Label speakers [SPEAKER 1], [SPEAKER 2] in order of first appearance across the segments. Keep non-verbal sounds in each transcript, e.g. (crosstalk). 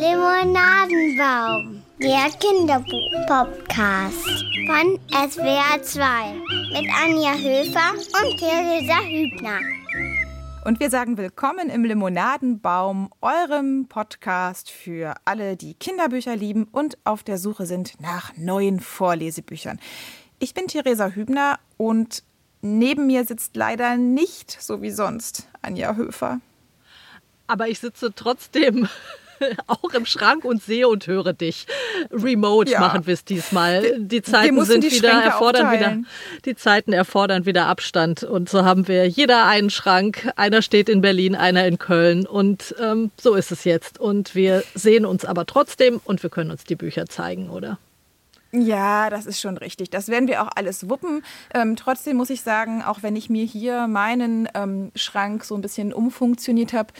[SPEAKER 1] Limonadenbaum, der Kinderbuch-Podcast von SWR 2 mit Anja Höfer und Theresa Hübner.
[SPEAKER 2] Und wir sagen willkommen im Limonadenbaum, eurem Podcast für alle, die Kinderbücher lieben und auf der Suche sind nach neuen Vorlesebüchern. Ich bin Theresa Hübner und neben mir sitzt leider nicht so wie sonst Anja Höfer.
[SPEAKER 3] Aber ich sitze trotzdem (laughs) auch im Schrank und sehe und höre dich. Remote ja. machen wir es diesmal. Die Zeiten sind die wieder erfordern wieder die Zeiten erfordern wieder Abstand und so haben wir jeder einen Schrank. Einer steht in Berlin, einer in Köln und ähm, so ist es jetzt. Und wir sehen uns aber trotzdem und wir können uns die Bücher zeigen, oder?
[SPEAKER 2] Ja, das ist schon richtig. Das werden wir auch alles wuppen. Ähm, trotzdem muss ich sagen, auch wenn ich mir hier meinen ähm, Schrank so ein bisschen umfunktioniert habe,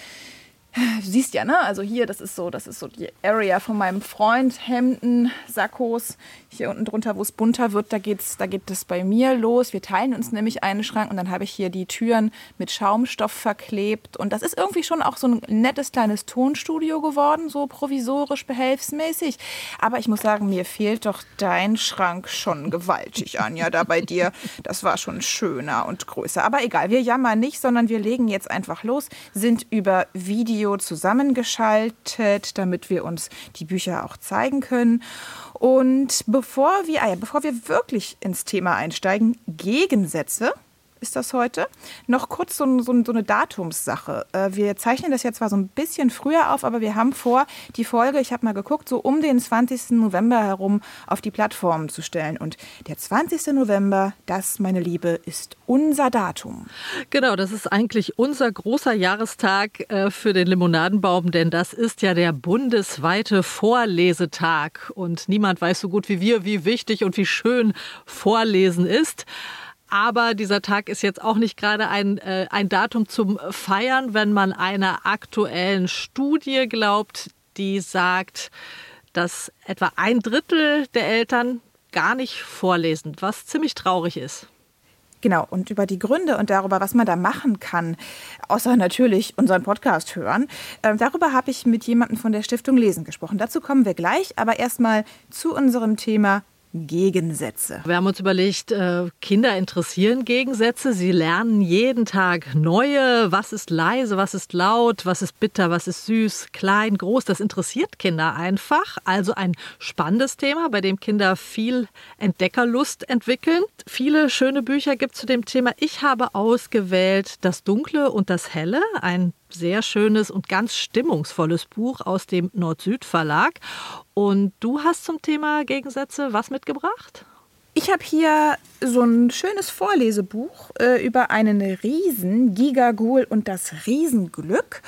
[SPEAKER 2] Du siehst ja, ne? Also hier, das ist so, das ist so die Area von meinem Freund. Hemden, Sakkos. Hier unten drunter, wo es bunter wird, da geht's, da geht es bei mir los. Wir teilen uns nämlich einen Schrank und dann habe ich hier die Türen mit Schaumstoff verklebt. Und das ist irgendwie schon auch so ein nettes kleines Tonstudio geworden, so provisorisch, behelfsmäßig. Aber ich muss sagen, mir fehlt doch dein Schrank schon gewaltig, Anja, da bei dir. Das war schon schöner und größer. Aber egal, wir jammern nicht, sondern wir legen jetzt einfach los, sind über Video Video zusammengeschaltet, damit wir uns die Bücher auch zeigen können. Und bevor wir, ah ja, bevor wir wirklich ins Thema einsteigen, Gegensätze ist das heute. Noch kurz so, so, so eine Datumssache. Äh, wir zeichnen das jetzt zwar so ein bisschen früher auf, aber wir haben vor, die Folge, ich habe mal geguckt, so um den 20. November herum auf die Plattformen zu stellen. Und der 20. November, das, meine Liebe, ist unser Datum.
[SPEAKER 3] Genau, das ist eigentlich unser großer Jahrestag äh, für den Limonadenbaum, denn das ist ja der bundesweite Vorlesetag. Und niemand weiß so gut wie wir, wie wichtig und wie schön Vorlesen ist. Aber dieser Tag ist jetzt auch nicht gerade ein, äh, ein Datum zum Feiern, wenn man einer aktuellen Studie glaubt, die sagt, dass etwa ein Drittel der Eltern gar nicht vorlesen, was ziemlich traurig ist.
[SPEAKER 2] Genau, und über die Gründe und darüber, was man da machen kann, außer natürlich unseren Podcast hören, äh, darüber habe ich mit jemandem von der Stiftung Lesen gesprochen. Dazu kommen wir gleich, aber erstmal zu unserem Thema Gegensätze.
[SPEAKER 3] Wir haben uns überlegt, äh, Kinder interessieren Gegensätze. Sie lernen jeden Tag neue. Was ist leise, was ist laut, was ist bitter, was ist süß, klein, groß. Das interessiert Kinder einfach. Also ein spannendes Thema, bei dem Kinder viel Entdeckerlust entwickeln. Viele schöne Bücher gibt es zu dem Thema. Ich habe ausgewählt Das Dunkle und das Helle, ein sehr schönes und ganz stimmungsvolles Buch aus dem Nord-Süd-Verlag. Und du hast zum Thema Gegensätze was mitgebracht?
[SPEAKER 2] Ich habe hier so ein schönes Vorlesebuch äh, über einen Riesen, Gigagul und das Riesenglück.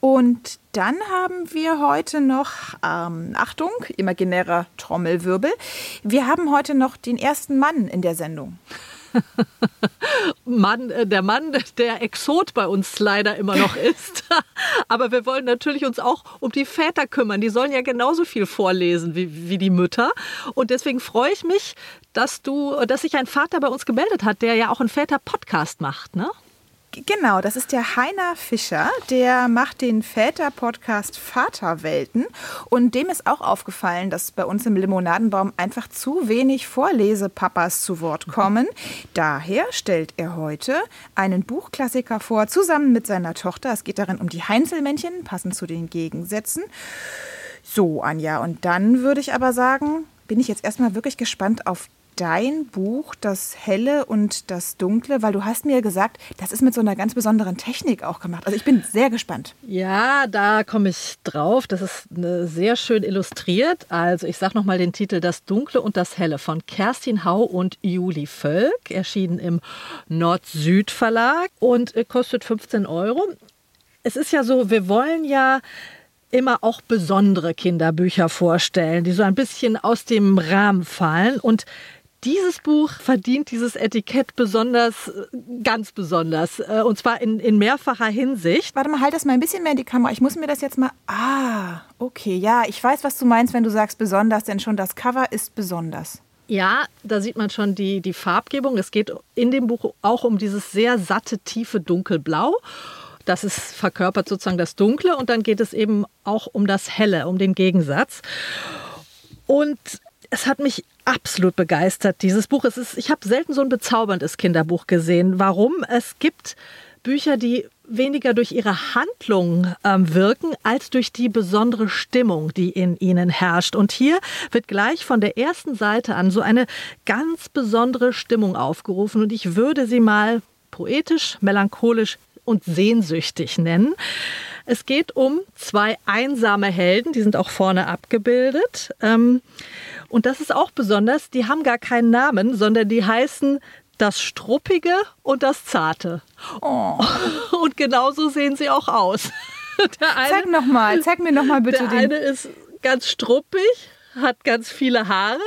[SPEAKER 2] Und dann haben wir heute noch, ähm, Achtung, imaginärer Trommelwirbel, wir haben heute noch den ersten Mann in der Sendung. (laughs)
[SPEAKER 3] Mann, äh, der Mann, der Exot bei uns leider immer noch (laughs) ist. (laughs) Aber wir wollen natürlich uns auch um die Väter kümmern. Die sollen ja genauso viel vorlesen wie, wie die Mütter. Und deswegen freue ich mich, dass du, dass sich ein Vater bei uns gemeldet hat, der ja auch einen Väter-Podcast macht, ne?
[SPEAKER 2] Genau, das ist der Heiner Fischer, der macht den Väter-Podcast Vaterwelten und dem ist auch aufgefallen, dass bei uns im Limonadenbaum einfach zu wenig Vorlesepapas zu Wort kommen. Daher stellt er heute einen Buchklassiker vor, zusammen mit seiner Tochter. Es geht darin um die Heinzelmännchen, passend zu den Gegensätzen. So, Anja, und dann würde ich aber sagen, bin ich jetzt erstmal wirklich gespannt auf dein Buch, das Helle und das Dunkle, weil du hast mir gesagt, das ist mit so einer ganz besonderen Technik auch gemacht. Also ich bin sehr gespannt.
[SPEAKER 3] Ja, da komme ich drauf. Das ist sehr schön illustriert. Also ich sage nochmal den Titel Das Dunkle und das Helle von Kerstin Hau und Juli Völk, erschienen im Nord-Süd-Verlag und äh, kostet 15 Euro. Es ist ja so, wir wollen ja immer auch besondere Kinderbücher vorstellen, die so ein bisschen aus dem Rahmen fallen. Und dieses Buch verdient dieses Etikett besonders, ganz besonders. Äh, und zwar in, in mehrfacher Hinsicht.
[SPEAKER 2] Warte mal, halt das mal ein bisschen mehr in die Kamera. Ich muss mir das jetzt mal. Ah, okay. Ja, ich weiß, was du meinst, wenn du sagst besonders, denn schon das Cover ist besonders.
[SPEAKER 3] Ja, da sieht man schon die, die Farbgebung. Es geht in dem Buch auch um dieses sehr satte, tiefe Dunkelblau. Das ist verkörpert sozusagen das Dunkle und dann geht es eben auch um das Helle, um den Gegensatz. Und es hat mich absolut begeistert, dieses Buch. Es ist, ich habe selten so ein bezauberndes Kinderbuch gesehen. Warum? Es gibt Bücher, die weniger durch ihre Handlung ähm, wirken, als durch die besondere Stimmung, die in ihnen herrscht. Und hier wird gleich von der ersten Seite an so eine ganz besondere Stimmung aufgerufen. Und ich würde sie mal poetisch, melancholisch und sehnsüchtig nennen. Es geht um zwei einsame Helden, die sind auch vorne abgebildet. Ähm, und das ist auch besonders, die haben gar keinen Namen, sondern die heißen das Struppige und das Zarte. Oh. (laughs) Und genauso sehen sie auch aus. (laughs)
[SPEAKER 2] Eine, zeig noch mal, zeig mir noch mal bitte
[SPEAKER 3] der
[SPEAKER 2] den.
[SPEAKER 3] eine ist ganz struppig, hat ganz viele Haare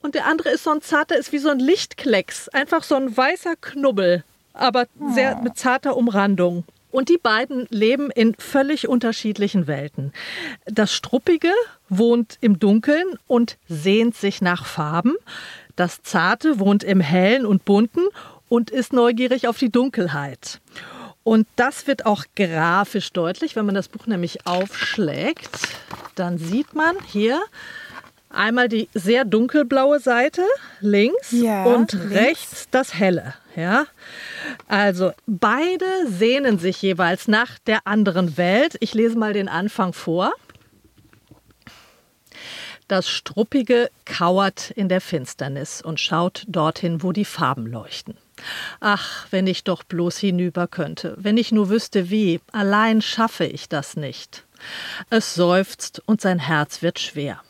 [SPEAKER 3] und der andere ist so ein zarter, ist wie so ein Lichtklecks, einfach so ein weißer Knubbel, aber oh. sehr mit zarter Umrandung. Und die beiden leben in völlig unterschiedlichen Welten. Das Struppige wohnt im Dunkeln und sehnt sich nach Farben. Das Zarte wohnt im Hellen und Bunten und ist neugierig auf die Dunkelheit. Und das wird auch grafisch deutlich, wenn man das Buch nämlich aufschlägt. Dann sieht man hier einmal die sehr dunkelblaue Seite links ja, und links. rechts das helle. Ja? Also beide sehnen sich jeweils nach der anderen Welt. Ich lese mal den Anfang vor. Das Struppige kauert in der Finsternis und schaut dorthin, wo die Farben leuchten. Ach, wenn ich doch bloß hinüber könnte, wenn ich nur wüsste wie, allein schaffe ich das nicht. Es seufzt und sein Herz wird schwer.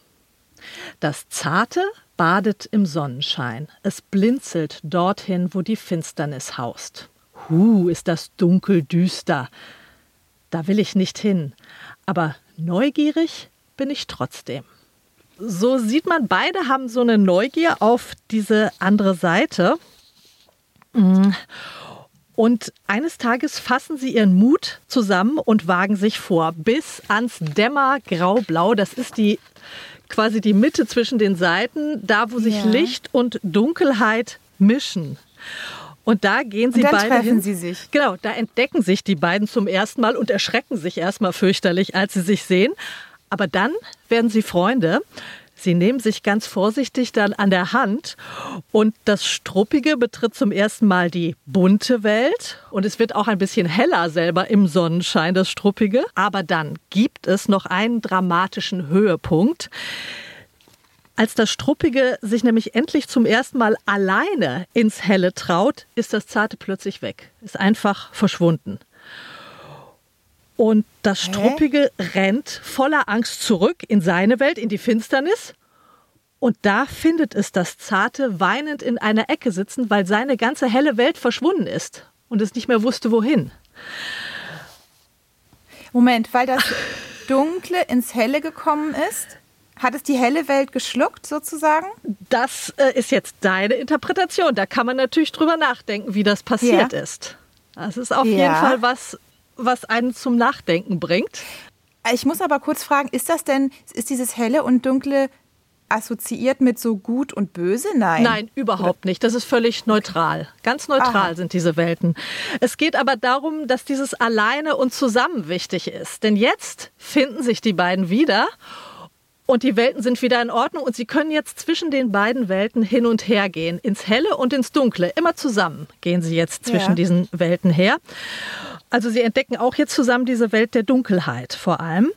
[SPEAKER 3] Das Zarte badet im Sonnenschein, es blinzelt dorthin, wo die Finsternis haust. Hu, ist das dunkel düster. Da will ich nicht hin, aber neugierig bin ich trotzdem so sieht man, beide haben so eine Neugier auf diese andere Seite. Und eines Tages fassen sie ihren Mut zusammen und wagen sich vor bis ans Dämmergraublau. Das ist die quasi die Mitte zwischen den Seiten, da wo sich ja. Licht und Dunkelheit mischen. Und da gehen sie
[SPEAKER 2] und dann
[SPEAKER 3] beide
[SPEAKER 2] treffen
[SPEAKER 3] hin.
[SPEAKER 2] sie sich.
[SPEAKER 3] Genau, da entdecken sich die beiden zum ersten Mal und erschrecken sich erstmal fürchterlich, als sie sich sehen. Aber dann werden sie Freunde. Sie nehmen sich ganz vorsichtig dann an der Hand und das Struppige betritt zum ersten Mal die bunte Welt und es wird auch ein bisschen heller selber im Sonnenschein, das Struppige. Aber dann gibt es noch einen dramatischen Höhepunkt. Als das Struppige sich nämlich endlich zum ersten Mal alleine ins Helle traut, ist das Zarte plötzlich weg, ist einfach verschwunden. Und das Struppige Hä? rennt voller Angst zurück in seine Welt, in die Finsternis. Und da findet es das Zarte weinend in einer Ecke sitzen, weil seine ganze helle Welt verschwunden ist und es nicht mehr wusste, wohin.
[SPEAKER 2] Moment, weil das Dunkle ins Helle gekommen ist? Hat es die helle Welt geschluckt sozusagen?
[SPEAKER 3] Das äh, ist jetzt deine Interpretation. Da kann man natürlich drüber nachdenken, wie das passiert ja. ist. Das ist auf ja. jeden Fall was, was einen zum Nachdenken bringt.
[SPEAKER 2] Ich muss aber kurz fragen, ist das denn, ist dieses helle und dunkle assoziiert mit so gut und böse? Nein.
[SPEAKER 3] Nein, überhaupt nicht. Das ist völlig neutral. Ganz neutral Aha. sind diese Welten. Es geht aber darum, dass dieses alleine und zusammen wichtig ist. Denn jetzt finden sich die beiden wieder und die Welten sind wieder in Ordnung und sie können jetzt zwischen den beiden Welten hin und her gehen. Ins Helle und ins Dunkle. Immer zusammen gehen sie jetzt zwischen ja. diesen Welten her. Also sie entdecken auch jetzt zusammen diese Welt der Dunkelheit vor allem.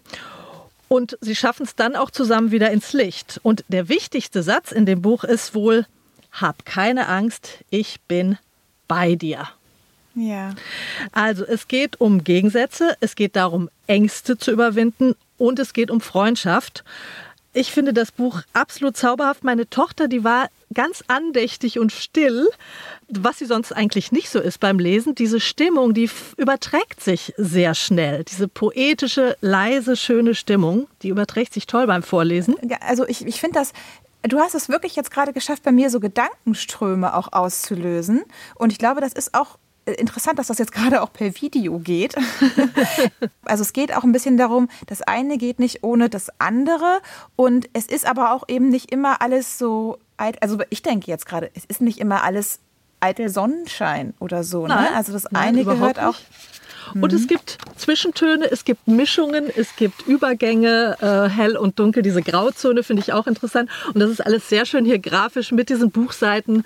[SPEAKER 3] Und sie schaffen es dann auch zusammen wieder ins Licht. Und der wichtigste Satz in dem Buch ist wohl, hab keine Angst, ich bin bei dir.
[SPEAKER 2] Ja.
[SPEAKER 3] Also es geht um Gegensätze, es geht darum, Ängste zu überwinden und es geht um Freundschaft. Ich finde das Buch absolut zauberhaft. Meine Tochter, die war ganz andächtig und still, was sie sonst eigentlich nicht so ist beim Lesen. Diese Stimmung, die überträgt sich sehr schnell. Diese poetische, leise, schöne Stimmung, die überträgt sich toll beim Vorlesen.
[SPEAKER 2] Also ich, ich finde das du hast es wirklich jetzt gerade geschafft, bei mir so Gedankenströme auch auszulösen. Und ich glaube, das ist auch interessant, dass das jetzt gerade auch per Video geht. (laughs) also es geht auch ein bisschen darum, das eine geht nicht ohne das andere und es ist aber auch eben nicht immer alles so, also ich denke jetzt gerade, es ist nicht immer alles eitel Sonnenschein oder so. Ne? Also das
[SPEAKER 3] nein,
[SPEAKER 2] eine gehört auch.
[SPEAKER 3] Und es gibt Zwischentöne, es gibt Mischungen, es gibt Übergänge, äh, hell und dunkel. Diese Grauzone finde ich auch interessant. Und das ist alles sehr schön hier grafisch mit diesen Buchseiten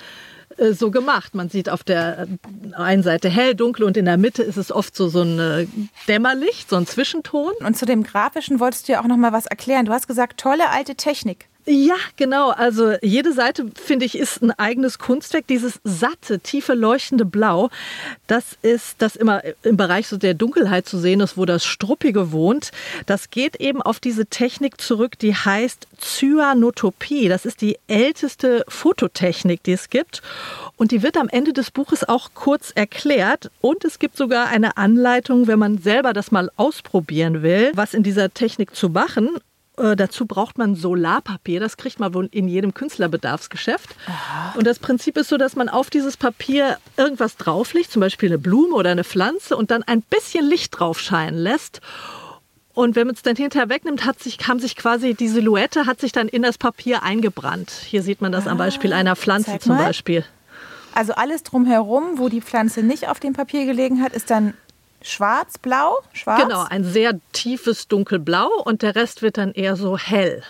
[SPEAKER 3] äh, so gemacht. Man sieht auf der einen Seite hell, dunkel und in der Mitte ist es oft so, so ein äh, Dämmerlicht, so ein Zwischenton.
[SPEAKER 2] Und zu dem Grafischen wolltest du ja auch noch mal was erklären. Du hast gesagt, tolle alte Technik.
[SPEAKER 3] Ja, genau. Also jede Seite, finde ich, ist ein eigenes Kunstwerk. Dieses satte, tiefe, leuchtende Blau, das ist das immer im Bereich so der Dunkelheit zu sehen ist, wo das Struppige wohnt. Das geht eben auf diese Technik zurück, die heißt Cyanotopie. Das ist die älteste Fototechnik, die es gibt. Und die wird am Ende des Buches auch kurz erklärt. Und es gibt sogar eine Anleitung, wenn man selber das mal ausprobieren will, was in dieser Technik zu machen. Äh, dazu braucht man Solarpapier. Das kriegt man wohl in jedem Künstlerbedarfsgeschäft. Aha. Und das Prinzip ist so, dass man auf dieses Papier irgendwas drauflegt, zum Beispiel eine Blume oder eine Pflanze, und dann ein bisschen Licht drauf scheinen lässt. Und wenn man es dann hinterher wegnimmt, hat sich, kam sich quasi die Silhouette hat sich dann in das Papier eingebrannt. Hier sieht man das ah, am Beispiel einer Pflanze zum Beispiel.
[SPEAKER 2] Also alles drumherum, wo die Pflanze nicht auf dem Papier gelegen hat, ist dann schwarz-blau? Schwarz?
[SPEAKER 3] Genau, ein sehr tiefes dunkelblau und der Rest wird dann eher so hell.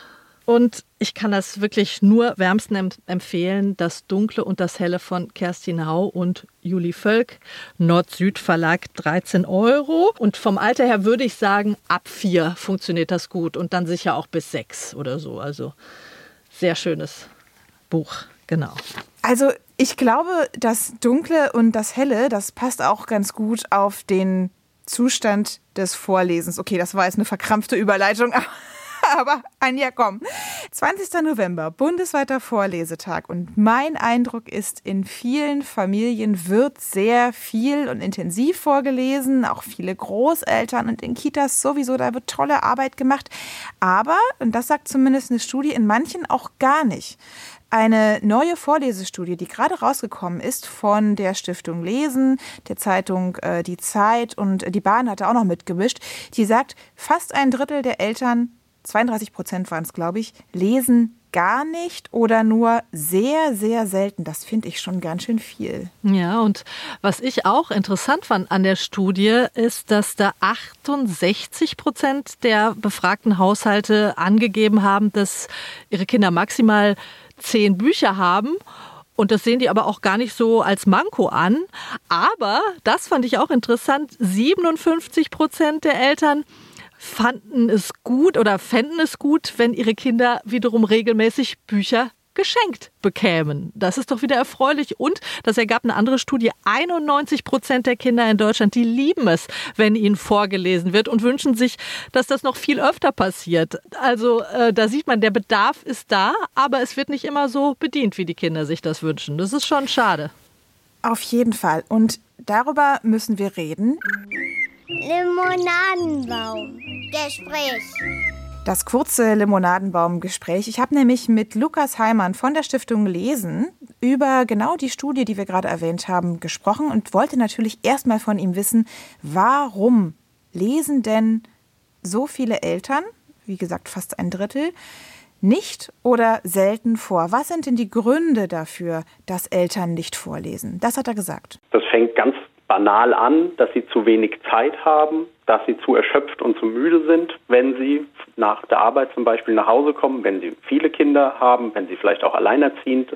[SPEAKER 3] Und ich kann das wirklich nur wärmsten empfehlen, das Dunkle und das Helle von Kerstin Hau und Juli Völk, Nord-Süd Verlag 13 Euro. Und vom Alter her würde ich sagen, ab vier funktioniert das gut und dann sicher auch bis sechs oder so. Also sehr schönes Buch, genau.
[SPEAKER 2] Also ich glaube, das Dunkle und das Helle, das passt auch ganz gut auf den Zustand des Vorlesens. Okay, das war jetzt eine verkrampfte Überleitung, (laughs) aber Anja, komm. 20. November, bundesweiter Vorlesetag. Und mein Eindruck ist, in vielen Familien wird sehr viel und intensiv vorgelesen, auch viele Großeltern und in Kitas sowieso, da wird tolle Arbeit gemacht. Aber, und das sagt zumindest eine Studie, in manchen auch gar nicht. Eine neue Vorlesestudie, die gerade rausgekommen ist von der Stiftung Lesen, der Zeitung äh, Die Zeit und die Bahn hat da auch noch mitgemischt, die sagt, fast ein Drittel der Eltern, 32 Prozent waren es, glaube ich, lesen gar nicht oder nur sehr, sehr selten. Das finde ich schon ganz schön viel.
[SPEAKER 3] Ja, und was ich auch interessant fand an der Studie, ist, dass da 68 Prozent der befragten Haushalte angegeben haben, dass ihre Kinder maximal zehn Bücher haben. Und das sehen die aber auch gar nicht so als Manko an. Aber, das fand ich auch interessant, 57 Prozent der Eltern fanden es gut oder fänden es gut, wenn ihre Kinder wiederum regelmäßig Bücher geschenkt bekämen. Das ist doch wieder erfreulich. Und das ergab eine andere Studie. 91 Prozent der Kinder in Deutschland, die lieben es, wenn ihnen vorgelesen wird und wünschen sich, dass das noch viel öfter passiert. Also äh, da sieht man, der Bedarf ist da, aber es wird nicht immer so bedient, wie die Kinder sich das wünschen. Das ist schon schade.
[SPEAKER 2] Auf jeden Fall. Und darüber müssen wir reden.
[SPEAKER 1] Limonadenbaum. Gespräch.
[SPEAKER 2] Das kurze Limonadenbaum-Gespräch. Ich habe nämlich mit Lukas Heimann von der Stiftung Lesen über genau die Studie, die wir gerade erwähnt haben, gesprochen und wollte natürlich erstmal von ihm wissen, warum lesen denn so viele Eltern, wie gesagt fast ein Drittel, nicht oder selten vor? Was sind denn die Gründe dafür, dass Eltern nicht vorlesen? Das hat er gesagt.
[SPEAKER 4] Das fängt ganz banal an, dass sie zu wenig Zeit haben, dass sie zu erschöpft und zu müde sind, wenn sie nach der Arbeit zum Beispiel nach Hause kommen, wenn sie viele Kinder haben, wenn sie vielleicht auch alleinerziehend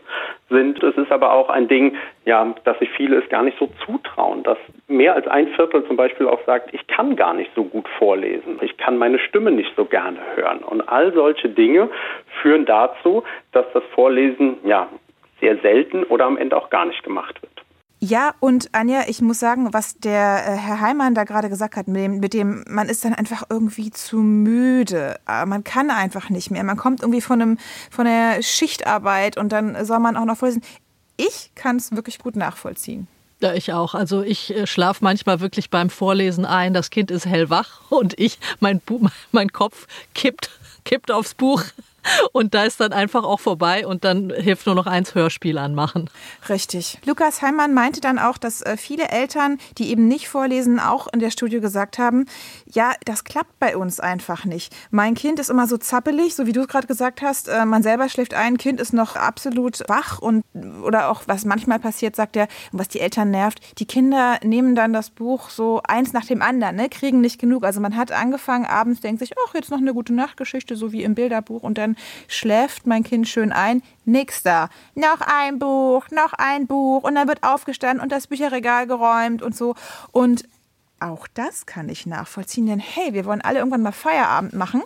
[SPEAKER 4] sind. Es ist aber auch ein Ding, ja, dass sich viele es gar nicht so zutrauen, dass mehr als ein Viertel zum Beispiel auch sagt, ich kann gar nicht so gut vorlesen, ich kann meine Stimme nicht so gerne hören. Und all solche Dinge führen dazu, dass das Vorlesen ja sehr selten oder am Ende auch gar nicht gemacht wird.
[SPEAKER 2] Ja, und Anja, ich muss sagen, was der äh, Herr Heimann da gerade gesagt hat, mit dem, mit dem, man ist dann einfach irgendwie zu müde. Äh, man kann einfach nicht mehr. Man kommt irgendwie von, einem, von der Schichtarbeit und dann soll man auch noch vorlesen. Ich kann es wirklich gut nachvollziehen.
[SPEAKER 3] Ja, ich auch. Also ich äh, schlafe manchmal wirklich beim Vorlesen ein. Das Kind ist hellwach und ich, mein, Bu (laughs) mein Kopf kippt, kippt aufs Buch. (laughs) Und da ist dann einfach auch vorbei und dann hilft nur noch eins Hörspiel anmachen.
[SPEAKER 2] Richtig. Lukas Heimann meinte dann auch, dass äh, viele Eltern, die eben nicht vorlesen, auch in der Studio gesagt haben, ja, das klappt bei uns einfach nicht. Mein Kind ist immer so zappelig, so wie du gerade gesagt hast, äh, man selber schläft ein, Kind ist noch absolut wach und oder auch was manchmal passiert, sagt er, was die Eltern nervt, die Kinder nehmen dann das Buch so eins nach dem anderen, ne, kriegen nicht genug. Also man hat angefangen abends, denkt sich, ach, jetzt noch eine gute Nachtgeschichte, so wie im Bilderbuch und dann schläft mein Kind schön ein. Nix da. Noch ein Buch, noch ein Buch und dann wird aufgestanden und das Bücherregal geräumt und so. Und auch das kann ich nachvollziehen, denn hey, wir wollen alle irgendwann mal Feierabend machen.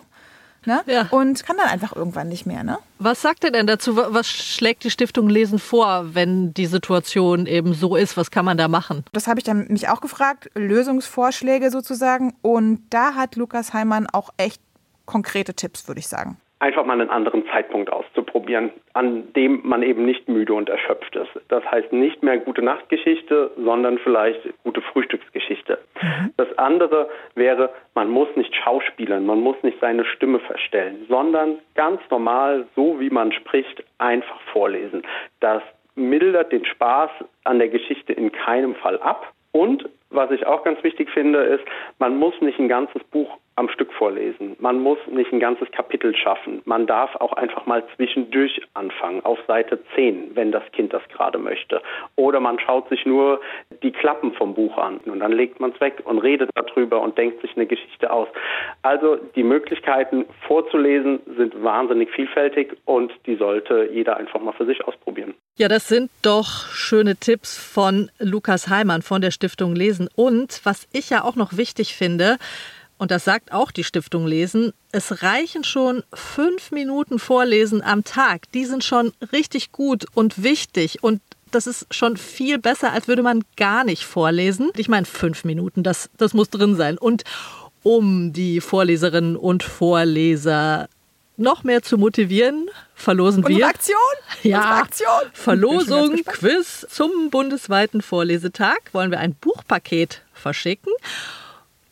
[SPEAKER 2] Ne?
[SPEAKER 3] Ja.
[SPEAKER 2] Und kann dann einfach irgendwann nicht mehr. Ne?
[SPEAKER 3] Was sagt er denn dazu? Was schlägt die Stiftung Lesen vor, wenn die Situation eben so ist? Was kann man da machen?
[SPEAKER 2] Das habe ich dann mich auch gefragt, Lösungsvorschläge sozusagen. Und da hat Lukas Heimann auch echt konkrete Tipps, würde ich sagen
[SPEAKER 4] einfach mal einen anderen Zeitpunkt auszuprobieren, an dem man eben nicht müde und erschöpft ist. Das heißt nicht mehr gute Nachtgeschichte, sondern vielleicht gute Frühstücksgeschichte. Mhm. Das andere wäre, man muss nicht schauspielern, man muss nicht seine Stimme verstellen, sondern ganz normal, so wie man spricht, einfach vorlesen. Das mildert den Spaß an der Geschichte in keinem Fall ab. Und was ich auch ganz wichtig finde, ist, man muss nicht ein ganzes Buch am Stück vorlesen. Man muss nicht ein ganzes Kapitel schaffen. Man darf auch einfach mal zwischendurch anfangen, auf Seite 10, wenn das Kind das gerade möchte. Oder man schaut sich nur die Klappen vom Buch an und dann legt man es weg und redet darüber und denkt sich eine Geschichte aus. Also die Möglichkeiten vorzulesen sind wahnsinnig vielfältig und die sollte jeder einfach mal für sich ausprobieren.
[SPEAKER 3] Ja, das sind doch schöne Tipps von Lukas Heimann von der Stiftung Lesen. Und was ich ja auch noch wichtig finde, und das sagt auch die Stiftung Lesen, es reichen schon fünf Minuten Vorlesen am Tag. Die sind schon richtig gut und wichtig und das ist schon viel besser, als würde man gar nicht vorlesen. Ich meine, fünf Minuten, das, das muss drin sein. Und um die Vorleserinnen und Vorleser noch mehr zu motivieren, verlosen
[SPEAKER 2] Unsere
[SPEAKER 3] wir.
[SPEAKER 2] Aktion? (laughs)
[SPEAKER 3] Ja,
[SPEAKER 2] Unsere Aktion.
[SPEAKER 3] Verlosung, Quiz zum bundesweiten Vorlesetag. Wollen wir ein Buchpaket verschicken?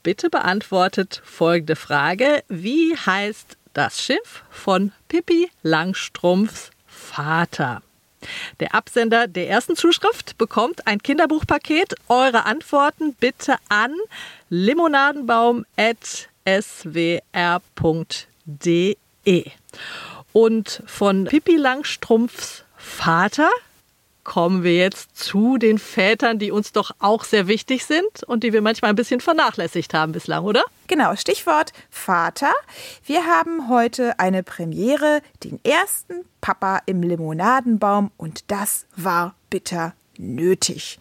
[SPEAKER 3] Bitte beantwortet folgende Frage. Wie heißt das Schiff von Pippi Langstrumpfs Vater? Der Absender der ersten Zuschrift bekommt ein Kinderbuchpaket. Eure Antworten bitte an limonadenbaum.swr.de. Und von Pippi Langstrumpfs Vater kommen wir jetzt zu den Vätern, die uns doch auch sehr wichtig sind und die wir manchmal ein bisschen vernachlässigt haben bislang, oder?
[SPEAKER 2] Genau, Stichwort Vater. Wir haben heute eine Premiere, den ersten Papa im Limonadenbaum und das war bitter nötig.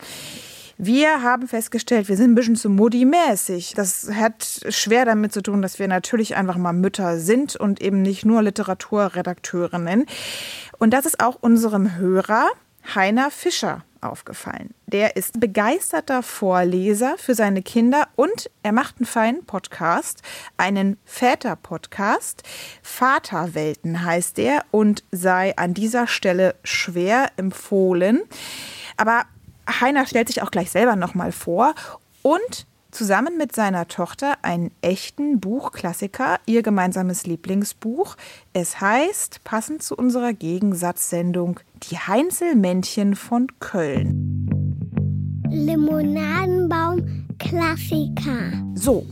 [SPEAKER 2] Wir haben festgestellt, wir sind ein bisschen zu Modi-mäßig. Das hat schwer damit zu tun, dass wir natürlich einfach mal Mütter sind und eben nicht nur Literaturredakteurinnen. Und das ist auch unserem Hörer Heiner Fischer aufgefallen. Der ist begeisterter Vorleser für seine Kinder und er macht einen feinen Podcast, einen Väter-Podcast. Vaterwelten heißt er und sei an dieser Stelle schwer empfohlen. Aber Heiner stellt sich auch gleich selber nochmal vor und zusammen mit seiner Tochter einen echten Buchklassiker, ihr gemeinsames Lieblingsbuch. Es heißt, passend zu unserer Gegensatzsendung, Die Heinzelmännchen von Köln.
[SPEAKER 1] Limonadenbaum Klassiker.
[SPEAKER 2] So,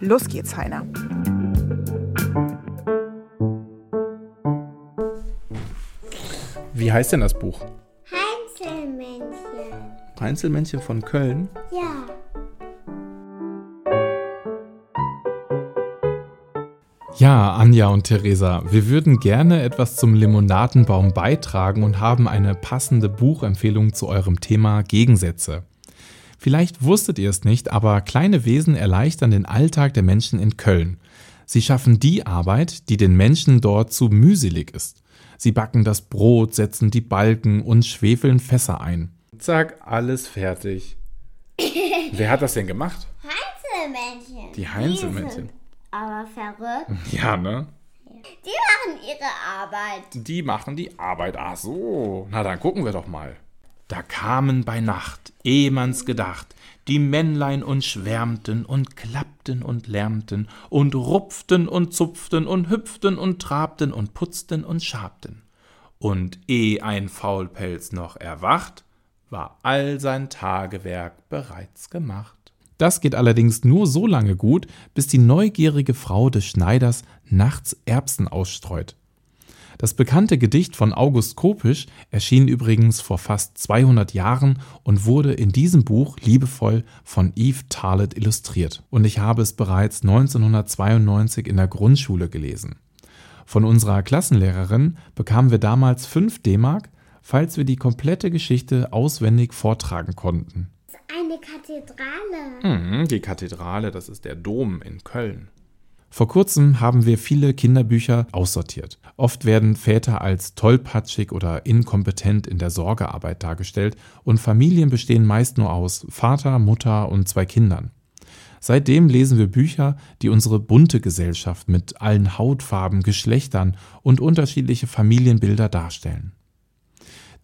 [SPEAKER 2] los geht's, Heiner.
[SPEAKER 5] Wie heißt denn das Buch?
[SPEAKER 1] Heinzelmännchen.
[SPEAKER 5] Heinzelmännchen von Köln?
[SPEAKER 1] Ja.
[SPEAKER 5] Ja, Anja und Theresa, wir würden gerne etwas zum Limonadenbaum beitragen und haben eine passende Buchempfehlung zu eurem Thema Gegensätze. Vielleicht wusstet ihr es nicht, aber kleine Wesen erleichtern den Alltag der Menschen in Köln. Sie schaffen die Arbeit, die den Menschen dort zu mühselig ist. Sie backen das Brot, setzen die Balken und schwefeln Fässer ein. Zack, alles fertig. (laughs) Wer hat das denn gemacht?
[SPEAKER 1] Heinzelmännchen.
[SPEAKER 5] Die Heinzelmännchen.
[SPEAKER 1] Aber verrückt.
[SPEAKER 5] Ja, ne?
[SPEAKER 1] Die machen ihre Arbeit.
[SPEAKER 5] Die machen die Arbeit. Ach so. Na, dann gucken wir doch mal. Da kamen bei Nacht, eh man's gedacht, die Männlein und schwärmten und klappten und lärmten und rupften und zupften und hüpften und trabten und putzten und schabten. Und eh ein Faulpelz noch erwacht, war all sein Tagewerk bereits gemacht. Das geht allerdings nur so lange gut, bis die neugierige Frau des Schneiders nachts Erbsen ausstreut. Das bekannte Gedicht von August Kopisch erschien übrigens vor fast 200 Jahren und wurde in diesem Buch liebevoll von Eve Tarlet illustriert. Und ich habe es bereits 1992 in der Grundschule gelesen. Von unserer Klassenlehrerin bekamen wir damals 5 D-Mark, falls wir die komplette Geschichte auswendig vortragen konnten.
[SPEAKER 1] Eine Kathedrale.
[SPEAKER 5] Hm, die Kathedrale, das ist der Dom in Köln. Vor kurzem haben wir viele Kinderbücher aussortiert. Oft werden Väter als tollpatschig oder inkompetent in der Sorgearbeit dargestellt und Familien bestehen meist nur aus Vater, Mutter und zwei Kindern. Seitdem lesen wir Bücher, die unsere bunte Gesellschaft mit allen Hautfarben, Geschlechtern und unterschiedliche Familienbilder darstellen.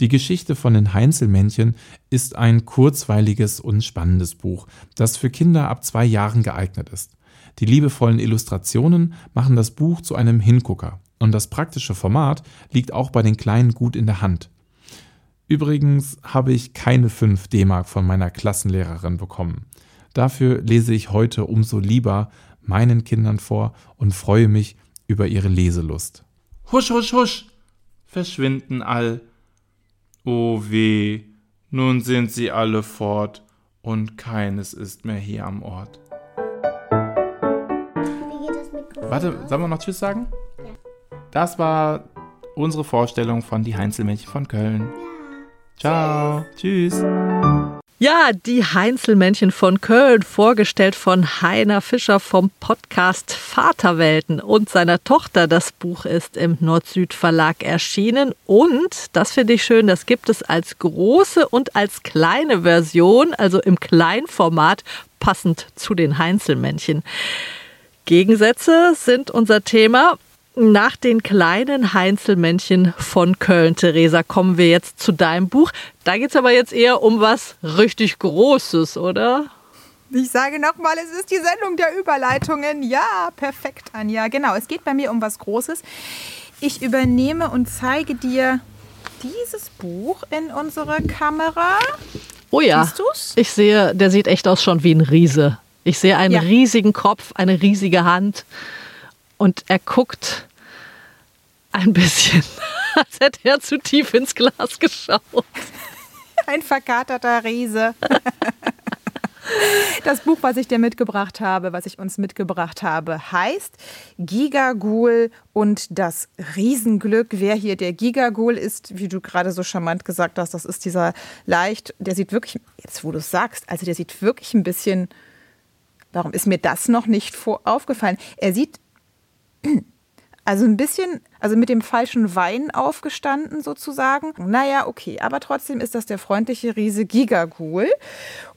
[SPEAKER 5] Die Geschichte von den Heinzelmännchen ist ein kurzweiliges und spannendes Buch, das für Kinder ab zwei Jahren geeignet ist. Die liebevollen Illustrationen machen das Buch zu einem Hingucker und das praktische Format liegt auch bei den Kleinen gut in der Hand. Übrigens habe ich keine 5 D-Mark von meiner Klassenlehrerin bekommen. Dafür lese ich heute umso lieber meinen Kindern vor und freue mich über ihre Leselust. Husch, husch, husch, verschwinden all. O weh, nun sind sie alle fort und keines ist mehr hier am Ort. Warte, sollen wir noch Tschüss sagen? Ja. Das war unsere Vorstellung von Die Heinzelmännchen von Köln. Ja. Ciao. Tschüss. Tschüss.
[SPEAKER 3] Ja, die Heinzelmännchen von Köln, vorgestellt von Heiner Fischer vom Podcast Vaterwelten und seiner Tochter. Das Buch ist im Nord-Süd Verlag erschienen und, das finde ich schön, das gibt es als große und als kleine Version, also im Kleinformat, passend zu den Heinzelmännchen. Gegensätze sind unser Thema. Nach den kleinen Heinzelmännchen von Köln, Theresa, kommen wir jetzt zu deinem Buch. Da geht es aber jetzt eher um was richtig Großes, oder?
[SPEAKER 2] Ich sage nochmal, es ist die Sendung der Überleitungen. Ja, perfekt, Anja. Genau, es geht bei mir um was Großes. Ich übernehme und zeige dir dieses Buch in unsere Kamera.
[SPEAKER 3] Oh ja. Siehst du's? Ich sehe, der sieht echt aus schon wie ein Riese. Ich sehe einen ja. riesigen Kopf, eine riesige Hand und er guckt ein bisschen, (laughs) als hätte er zu tief ins Glas geschaut.
[SPEAKER 2] Ein verkaterter Riese. Das Buch, was ich dir mitgebracht habe, was ich uns mitgebracht habe, heißt Gigagul und das Riesenglück. Wer hier der Gigagul ist, wie du gerade so charmant gesagt hast, das ist dieser leicht, der sieht wirklich, jetzt wo du es sagst, also der sieht wirklich ein bisschen Warum ist mir das noch nicht aufgefallen? Er sieht also ein bisschen, also mit dem falschen Wein aufgestanden sozusagen. Naja, okay, aber trotzdem ist das der freundliche Riese Gigagul.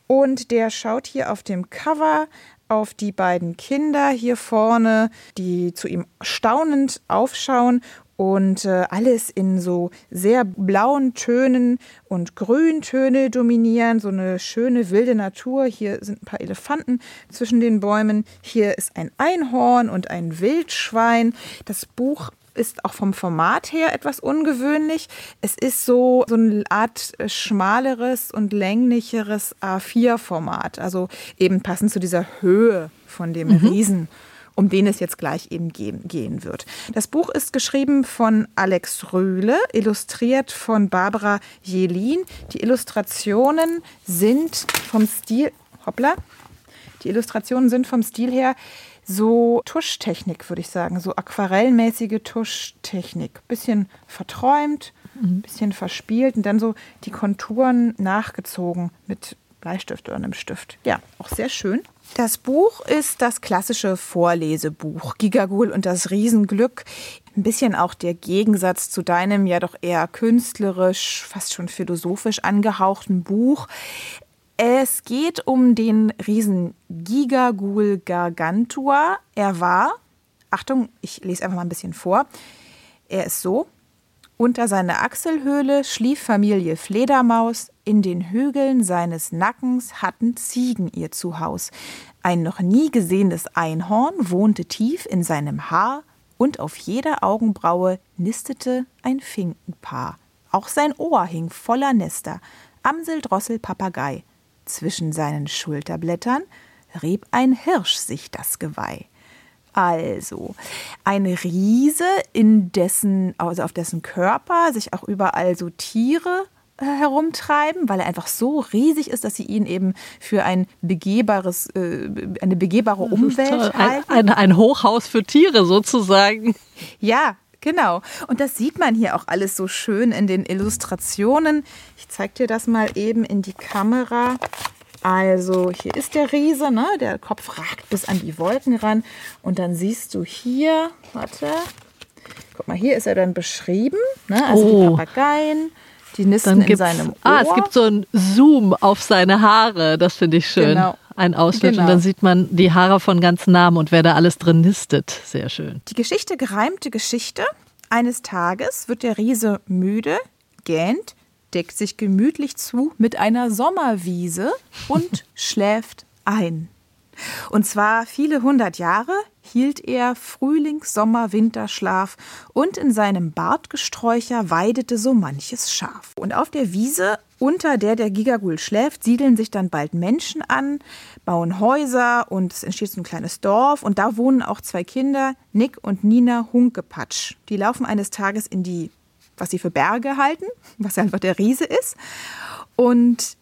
[SPEAKER 2] Und der schaut hier auf dem Cover auf die beiden Kinder hier vorne, die zu ihm staunend aufschauen und äh, alles in so sehr blauen Tönen und Grüntöne dominieren. So eine schöne wilde Natur. Hier sind ein paar Elefanten zwischen den Bäumen. Hier ist ein Einhorn und ein Wildschwein. Das Buch ist auch vom Format her etwas ungewöhnlich. Es ist so, so eine Art schmaleres und länglicheres A4-Format. Also eben passend zu dieser Höhe von dem mhm. Riesen um den es jetzt gleich eben gehen wird. Das Buch ist geschrieben von Alex Rühle, illustriert von Barbara Jelin. Die Illustrationen sind vom Stil, hoppla, die Illustrationen sind vom Stil her so Tuschtechnik, würde ich sagen, so aquarellmäßige Tuschtechnik. Bisschen verträumt, mhm. bisschen verspielt und dann so die Konturen nachgezogen mit Bleistift oder einem Stift. Ja, auch sehr schön. Das Buch ist das klassische Vorlesebuch Gigagul und das Riesenglück. Ein bisschen auch der Gegensatz zu deinem ja doch eher künstlerisch, fast schon philosophisch angehauchten Buch. Es geht um den Riesen Gigagul Gargantua. Er war, Achtung, ich lese einfach mal ein bisschen vor. Er ist so. Unter seiner Achselhöhle schlief Familie Fledermaus, in den Hügeln seines Nackens hatten Ziegen ihr Zuhaus. Ein noch nie gesehenes Einhorn wohnte tief in seinem Haar, und auf jeder Augenbraue nistete ein Finkenpaar. Auch sein Ohr hing voller Nester, Amsel, Drossel, Papagei. Zwischen seinen Schulterblättern rieb ein Hirsch sich das Geweih. Also, ein Riese, in dessen, also auf dessen Körper sich auch überall so Tiere herumtreiben, weil er einfach so riesig ist, dass sie ihn eben für ein begehbares, äh, eine begehbare Umwelt halten.
[SPEAKER 3] Ein, ein, ein Hochhaus für Tiere sozusagen.
[SPEAKER 2] Ja, Genau. Und das sieht man hier auch alles so schön in den Illustrationen. Ich zeige dir das mal eben in die Kamera. Also hier ist der Riese, ne? der Kopf ragt bis an die Wolken ran. Und dann siehst du hier, warte, guck mal, hier ist er dann beschrieben. Ne? Also oh. die Papageien, die nisten in seinem Ohr.
[SPEAKER 3] Ah, es gibt so einen Zoom auf seine Haare, das finde ich schön. Genau. Ein Ausschnitt genau. und dann sieht man die Haare von ganz Namen und wer da alles drin nistet. Sehr schön.
[SPEAKER 2] Die Geschichte gereimte Geschichte. Eines Tages wird der Riese müde, gähnt, deckt sich gemütlich zu mit einer Sommerwiese und (laughs) schläft ein. Und zwar viele hundert Jahre hielt er Frühlings-, Sommer-, Winterschlaf und in seinem Bartgesträucher weidete so manches Schaf. Und auf der Wiese, unter der der Gigagul schläft, siedeln sich dann bald Menschen an, bauen Häuser und es entsteht so ein kleines Dorf und da wohnen auch zwei Kinder, Nick und Nina Hunkepatsch. Die laufen eines Tages in die, was sie für Berge halten, was einfach der Riese ist. Und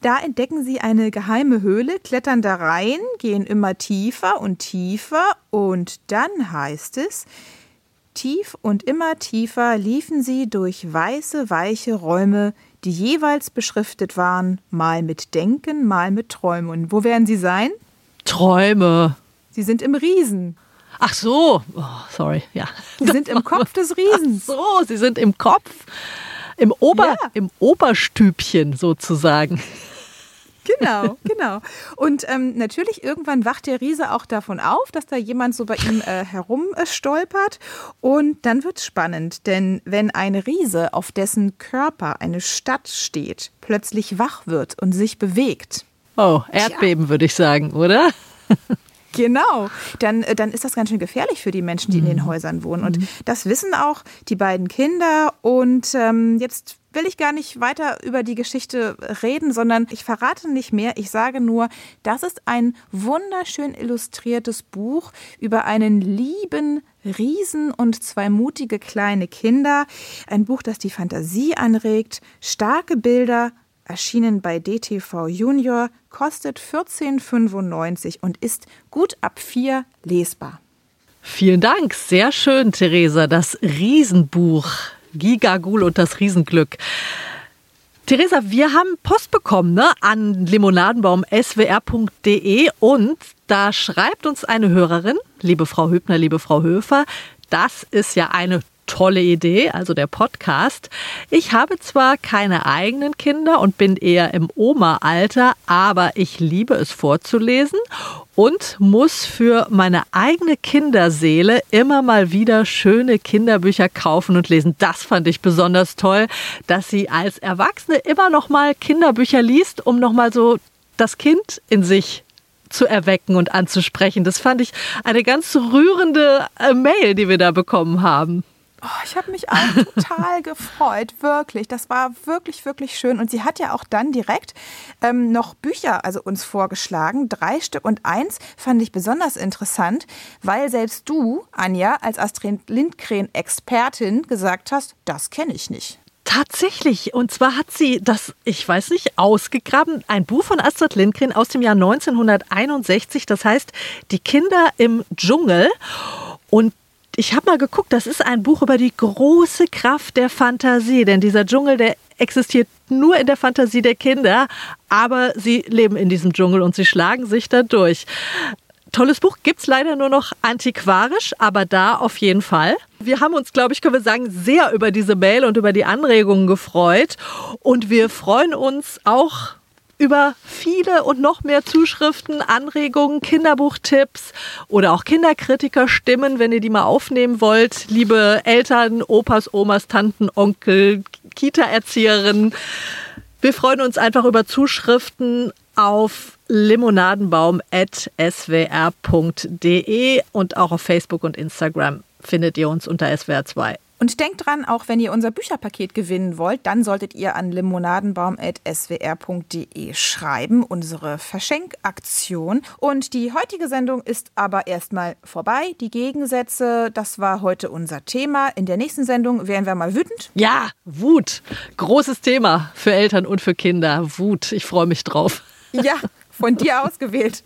[SPEAKER 2] da entdecken sie eine geheime Höhle, klettern da rein, gehen immer tiefer und tiefer und dann heißt es, tief und immer tiefer liefen sie durch weiße, weiche Räume, die jeweils beschriftet waren, mal mit Denken, mal mit Träumen. Und wo werden sie sein?
[SPEAKER 3] Träume.
[SPEAKER 2] Sie sind im Riesen.
[SPEAKER 3] Ach so, oh, sorry, ja.
[SPEAKER 2] Sie sind im Kopf des Riesens.
[SPEAKER 3] Ach so, sie sind im Kopf. Im, Ober, ja. im Oberstübchen sozusagen.
[SPEAKER 2] Genau, (laughs) genau. Und ähm, natürlich irgendwann wacht der Riese auch davon auf, dass da jemand so bei ihm äh, herumstolpert. Äh, und dann wird es spannend, denn wenn ein Riese, auf dessen Körper eine Stadt steht, plötzlich wach wird und sich bewegt.
[SPEAKER 3] Oh, Erdbeben würde ich sagen, oder? (laughs)
[SPEAKER 2] Genau, dann, äh, dann ist das ganz schön gefährlich für die Menschen, die mhm. in den mhm. Häusern wohnen. Und mhm. das wissen auch die beiden Kinder. Und ähm, jetzt will ich gar nicht weiter über die Geschichte reden, sondern ich verrate nicht mehr. Ich sage nur, das ist ein wunderschön illustriertes Buch über einen lieben Riesen und zwei mutige kleine Kinder. Ein Buch, das die Fantasie anregt, starke Bilder, erschienen bei DTV Junior, kostet 14,95 und ist gut ab vier lesbar.
[SPEAKER 3] Vielen Dank, sehr schön, Theresa. Das Riesenbuch Gigagul und das Riesenglück. Theresa, wir haben Post bekommen ne, an limonadenbaum.swr.de und da schreibt uns eine Hörerin, liebe Frau Hübner, liebe Frau Höfer, das ist ja eine tolle Idee, also der Podcast. Ich habe zwar keine eigenen Kinder und bin eher im Oma-Alter, aber ich liebe es vorzulesen und muss für meine eigene Kinderseele immer mal wieder schöne Kinderbücher kaufen und lesen. Das fand ich besonders toll, dass sie als Erwachsene immer noch mal Kinderbücher liest, um noch mal so das Kind in sich zu erwecken und anzusprechen. Das fand ich eine ganz rührende äh, Mail, die wir da bekommen haben.
[SPEAKER 2] Oh, ich habe mich auch total (laughs) gefreut, wirklich. Das war wirklich, wirklich schön. Und sie hat ja auch dann direkt ähm, noch Bücher also uns vorgeschlagen, drei Stück. Und eins fand ich besonders interessant, weil selbst du, Anja, als Astrid Lindgren-Expertin gesagt hast, das kenne ich nicht.
[SPEAKER 3] Tatsächlich. Und zwar hat sie das, ich weiß nicht, ausgegraben. Ein Buch von Astrid Lindgren aus dem Jahr 1961. Das heißt, Die Kinder im Dschungel. Und ich habe mal geguckt, das ist ein Buch über die große Kraft der Fantasie, denn dieser Dschungel, der existiert nur in der Fantasie der Kinder, aber sie leben in diesem Dschungel und sie schlagen sich da durch. Tolles Buch gibt es leider nur noch antiquarisch, aber da auf jeden Fall. Wir haben uns, glaube ich, können wir sagen, sehr über diese Mail und über die Anregungen gefreut. Und wir freuen uns auch über viele und noch mehr Zuschriften, Anregungen, Kinderbuchtipps oder auch Kinderkritikerstimmen, wenn ihr die mal aufnehmen wollt. Liebe Eltern, Opas, Omas, Tanten, Onkel, Kita-Erzieherinnen. Wir freuen uns einfach über Zuschriften auf limonadenbaum.swr.de und auch auf Facebook und Instagram findet ihr uns unter SWR2.
[SPEAKER 2] Und denkt dran, auch wenn ihr unser Bücherpaket gewinnen wollt, dann solltet ihr an limonadenbaum.swr.de schreiben, unsere Verschenkaktion. Und die heutige Sendung ist aber erstmal vorbei. Die Gegensätze, das war heute unser Thema. In der nächsten Sendung wären wir mal wütend.
[SPEAKER 3] Ja, Wut. Großes Thema für Eltern und für Kinder. Wut. Ich freue mich drauf.
[SPEAKER 2] Ja, von dir ausgewählt.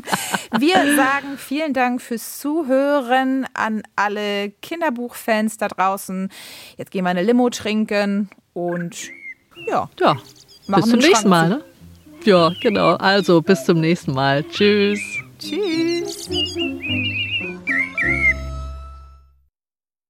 [SPEAKER 2] (laughs) Wir sagen vielen Dank fürs Zuhören an alle Kinderbuchfans da draußen. Jetzt gehen wir eine Limo trinken und ja.
[SPEAKER 3] Ja, bis zum nächsten Mal. Ne? Ja, genau. Also bis zum nächsten Mal. Tschüss.
[SPEAKER 2] Tschüss.